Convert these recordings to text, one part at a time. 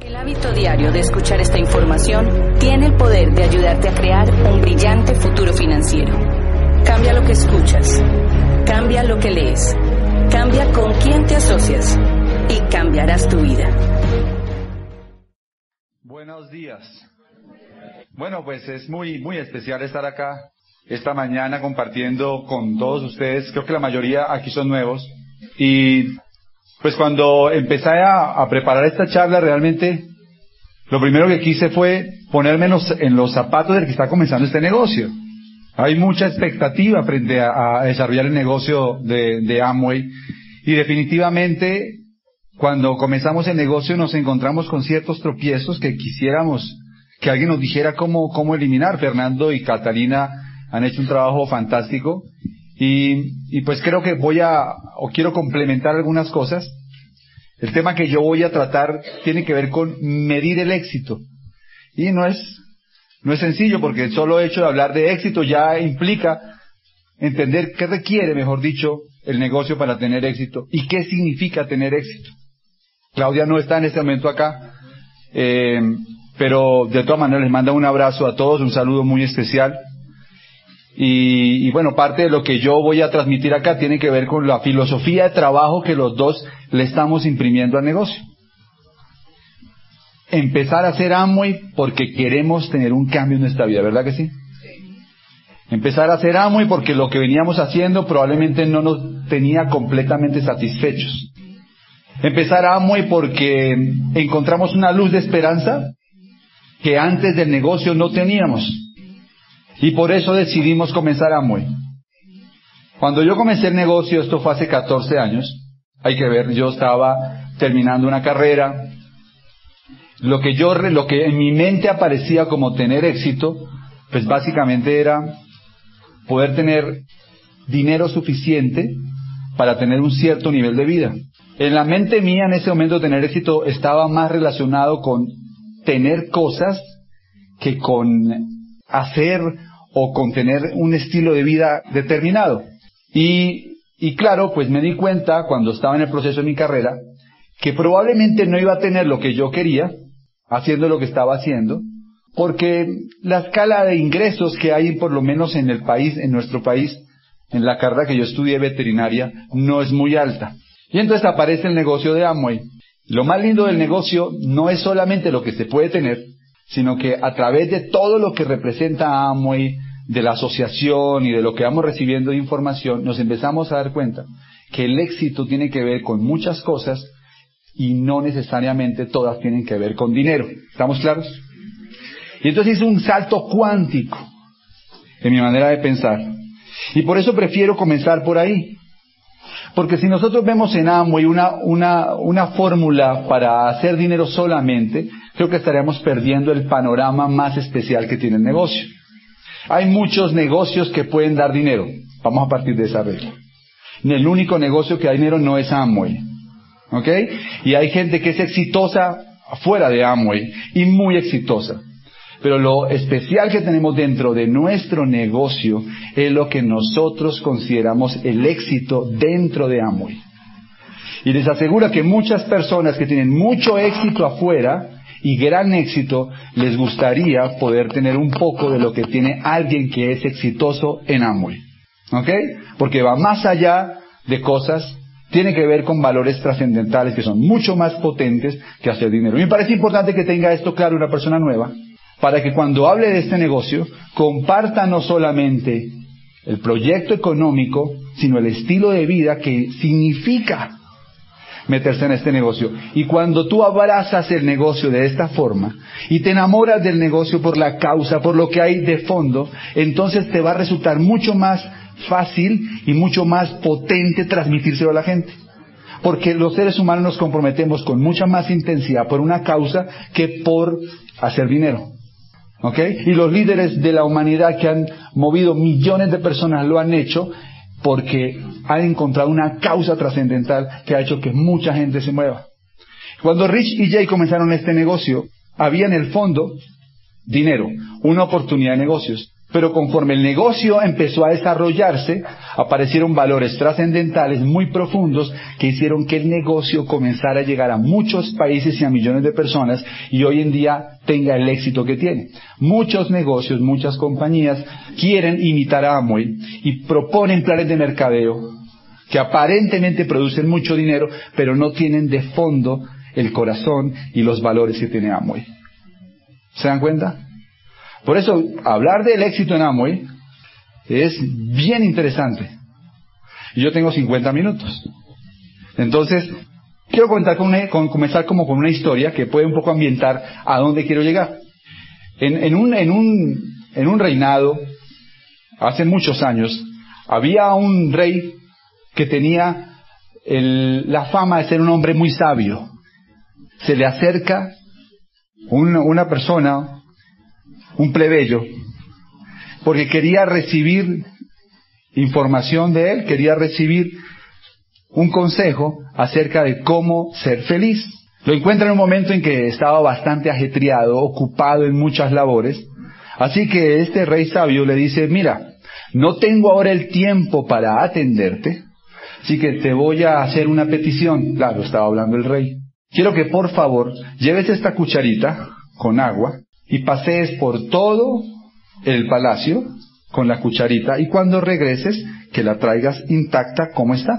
el hábito diario de escuchar esta información tiene el poder de ayudarte a crear un brillante futuro financiero. Cambia lo que escuchas, cambia lo que lees, cambia con quién te asocias y cambiarás tu vida. Buenos días. Bueno, pues es muy, muy especial estar acá esta mañana compartiendo con todos ustedes. Creo que la mayoría aquí son nuevos. Y pues cuando empecé a, preparar esta charla, realmente lo primero que quise fue ponerme en los, zapatos del que está comenzando este negocio. Hay mucha expectativa frente a, desarrollar el negocio de, Amway y definitivamente cuando comenzamos el negocio nos encontramos con ciertos tropiezos que quisiéramos que alguien nos dijera cómo eliminar. Fernando y Catalina han hecho un trabajo fantástico y, pues creo que voy a, o quiero complementar algunas cosas. El tema que yo voy a tratar tiene que ver con medir el éxito. Y no es, no es sencillo porque el solo hecho de hablar de éxito ya implica entender qué requiere, mejor dicho, el negocio para tener éxito y qué significa tener éxito. Claudia no está en este momento acá, eh, pero de todas maneras les manda un abrazo a todos, un saludo muy especial. Y, bueno, parte de lo que yo voy a transmitir acá tiene que ver con la filosofía de trabajo que los dos le estamos imprimiendo al negocio. Empezar a hacer Amway porque queremos tener un cambio en nuestra vida, ¿verdad que sí? Empezar a hacer Amway porque lo que veníamos haciendo probablemente no nos tenía completamente satisfechos. Empezar Amway porque encontramos una luz de esperanza que antes del negocio no teníamos. Y por eso decidimos comenzar Amway. Cuando yo comencé el negocio, esto fue hace 14 años, hay que ver, yo estaba terminando una carrera, lo que yo, lo que en mi mente aparecía como tener éxito, pues básicamente era poder tener dinero suficiente para tener un cierto nivel de vida. En la mente mía en ese momento tener éxito estaba más relacionado con tener cosas que con hacer o con tener un estilo de vida determinado. Y, y claro, pues me di cuenta cuando estaba en el proceso de mi carrera que probablemente no iba a tener lo que yo quería haciendo lo que estaba haciendo, porque la escala de ingresos que hay por lo menos en el país, en nuestro país, en la carrera que yo estudié veterinaria, no es muy alta. Y entonces aparece el negocio de Amway. Lo más lindo del negocio no es solamente lo que se puede tener, sino que a través de todo lo que representa Amway, de la asociación y de lo que vamos recibiendo de información, nos empezamos a dar cuenta que el éxito tiene que ver con muchas cosas y no necesariamente todas tienen que ver con dinero. ¿Estamos claros? Y entonces hice un salto cuántico en mi manera de pensar. Y por eso prefiero comenzar por ahí. Porque si nosotros vemos en Amway una, una, una fórmula para hacer dinero solamente, creo que estaríamos perdiendo el panorama más especial que tiene el negocio. Hay muchos negocios que pueden dar dinero. Vamos a partir de esa regla. El único negocio que da dinero no es Amway. ¿Ok? Y hay gente que es exitosa fuera de Amway y muy exitosa. Pero lo especial que tenemos dentro de nuestro negocio es lo que nosotros consideramos el éxito dentro de Amway. Y les aseguro que muchas personas que tienen mucho éxito afuera y gran éxito, les gustaría poder tener un poco de lo que tiene alguien que es exitoso en Amway. ¿Ok? Porque va más allá de cosas, tiene que ver con valores trascendentales que son mucho más potentes que hacer dinero. Me parece importante que tenga esto claro una persona nueva, para que cuando hable de este negocio, comparta no solamente el proyecto económico, sino el estilo de vida que significa meterse en este negocio. Y cuando tú abrazas el negocio de esta forma y te enamoras del negocio por la causa, por lo que hay de fondo, entonces te va a resultar mucho más fácil y mucho más potente transmitírselo a la gente. Porque los seres humanos nos comprometemos con mucha más intensidad por una causa que por hacer dinero. ¿Ok? Y los líderes de la humanidad que han movido millones de personas lo han hecho porque han encontrado una causa trascendental que ha hecho que mucha gente se mueva. Cuando Rich y Jay comenzaron este negocio, había en el fondo dinero, una oportunidad de negocios. Pero conforme el negocio empezó a desarrollarse, aparecieron valores trascendentales muy profundos que hicieron que el negocio comenzara a llegar a muchos países y a millones de personas y hoy en día tenga el éxito que tiene. Muchos negocios, muchas compañías quieren imitar a Amway y proponen planes de mercadeo que aparentemente producen mucho dinero, pero no tienen de fondo el corazón y los valores que tiene Amway. ¿Se dan cuenta? Por eso, hablar del éxito en Amway es bien interesante. Yo tengo 50 minutos. Entonces, quiero contar con comenzar como con una historia que puede un poco ambientar a dónde quiero llegar. En, un, en, un, en un reinado, hace muchos años, había un rey que tenía la fama de ser un hombre muy sabio. Se le acerca una persona, un plebeyo, porque quería recibir información de él, quería recibir un consejo acerca de cómo ser feliz. Lo encuentra en un momento en que estaba bastante ajetreado, ocupado en muchas labores, así que este rey sabio le dice, mira, no tengo ahora el tiempo para atenderte, así que te voy a hacer una petición. Claro, estaba hablando el rey. Quiero que por favor lleves esta cucharita con agua y pasees por todo el palacio con la cucharita y cuando regreses que la traigas intacta como está.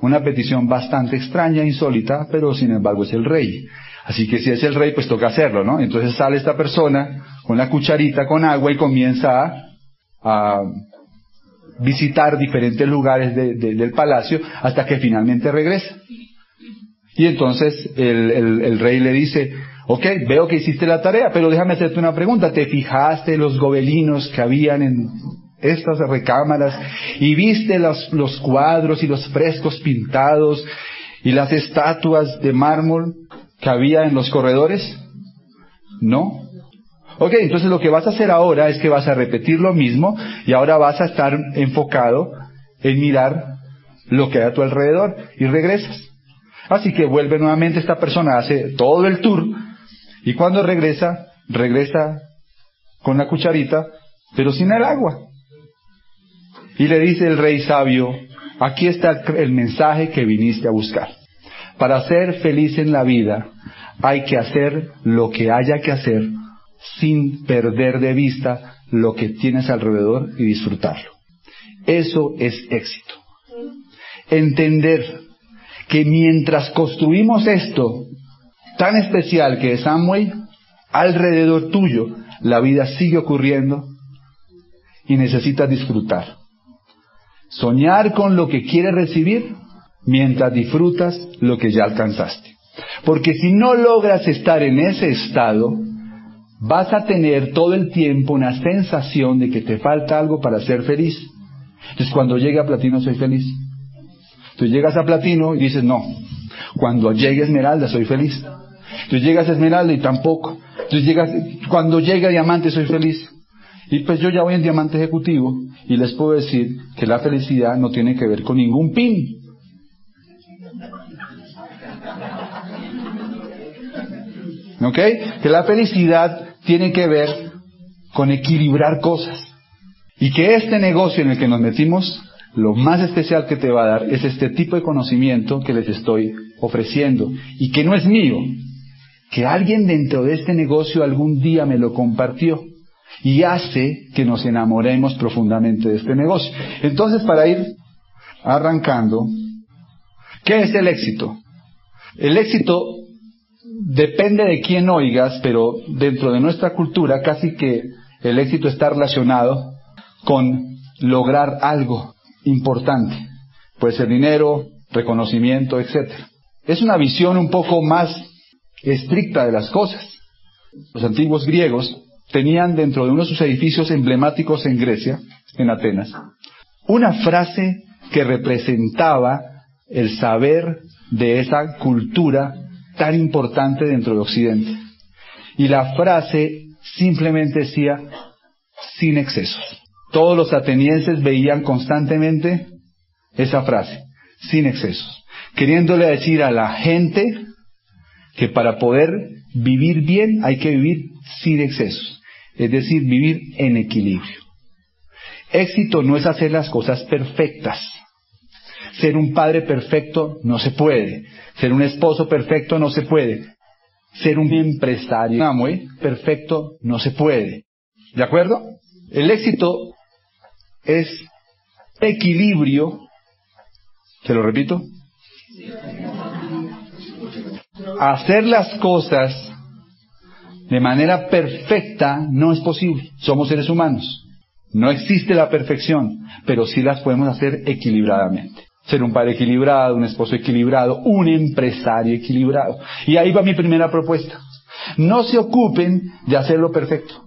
Una petición bastante extraña, insólita, pero sin embargo es el rey. Así que si es el rey, pues toca hacerlo, ¿no? Entonces sale esta persona con la cucharita con agua y comienza a, visitar diferentes lugares del palacio hasta que finalmente regresa. Y entonces el rey le dice, Ok, veo que hiciste la tarea, pero déjame hacerte una pregunta. ¿Te fijaste los gobelinos que habían en estas recámaras y viste los, los cuadros y los frescos pintados y las estatuas de mármol que había en los corredores? No. Ok, entonces lo que vas a hacer ahora es que vas a repetir lo mismo y ahora vas a estar enfocado en mirar lo que hay a tu alrededor y regresas. Así que vuelve nuevamente esta persona, hace todo el tour y cuando regresa, regresa con la cucharita, pero sin el agua. Y le dice el rey sabio, aquí está el mensaje que viniste a buscar. Para ser feliz en la vida hay que hacer lo que haya que hacer sin perder de vista lo que tienes alrededor y disfrutarlo. Eso es éxito. Entender que mientras construimos esto, tan especial que es Amway, alrededor tuyo la vida sigue ocurriendo y necesitas disfrutar. Soñar con lo que quieres recibir mientras disfrutas lo que ya alcanzaste. Porque si no logras estar en ese estado, vas a tener todo el tiempo una sensación de que te falta algo para ser feliz. Entonces cuando llegue a platino soy feliz. Tú llegas a platino y dices, no, cuando llegue esmeralda soy feliz. Tú llegas a Esmeralda y tampoco. Tú llegas, cuando llega Diamante soy feliz. Y pues yo ya voy en Diamante Ejecutivo y les puedo decir que la felicidad no tiene que ver con ningún pin. ¿Ok? Que la felicidad tiene que ver con equilibrar cosas. Y que este negocio en el que nos metimos, lo más especial que te va a dar es este tipo de conocimiento que les estoy ofreciendo y que no es mío, que alguien dentro de este negocio algún día me lo compartió y hace que nos enamoremos profundamente de este negocio. Entonces, para ir arrancando, ¿qué es el éxito? El éxito depende de quién oigas, pero dentro de nuestra cultura casi que el éxito está relacionado con lograr algo importante. Puede ser dinero, reconocimiento, etc. Es una visión un poco más estricta de las cosas. Los antiguos griegos tenían dentro de uno de sus edificios emblemáticos en Grecia, en Atenas, una frase que representaba el saber de esa cultura tan importante dentro de Occidente. Y la frase simplemente decía, sin excesos. Todos los atenienses veían constantemente esa frase, sin excesos, queriéndole decir a la gente que para poder vivir bien hay que vivir sin excesos, es decir, vivir en equilibrio. Éxito no es hacer las cosas perfectas. Ser un padre perfecto no se puede. Ser un esposo perfecto no se puede. Ser un empresario perfecto no se puede. ¿De acuerdo? El éxito es equilibrio. ¿Se lo repito? Hacer las cosas de manera perfecta no es posible. Somos seres humanos. No existe la perfección, pero sí las podemos hacer equilibradamente. Ser un padre equilibrado, un esposo equilibrado, un empresario equilibrado. Y ahí va mi primera propuesta. No se ocupen de hacerlo perfecto.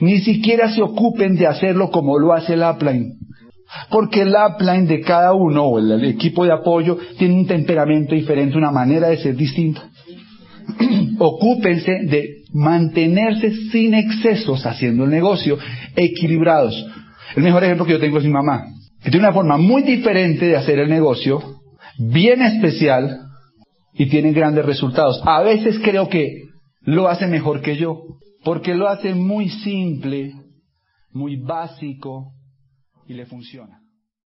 Ni siquiera se ocupen de hacerlo como lo hace el upline. Porque el upline de cada uno o el equipo de apoyo tiene un temperamento diferente, una manera de ser distinta. Ocúpense de mantenerse sin excesos haciendo el negocio, equilibrados. El mejor ejemplo que yo tengo es mi mamá, que tiene una forma muy diferente de hacer el negocio, bien especial y tiene grandes resultados. A veces creo que lo hace mejor que yo, porque lo hace muy simple, muy básico y le funciona.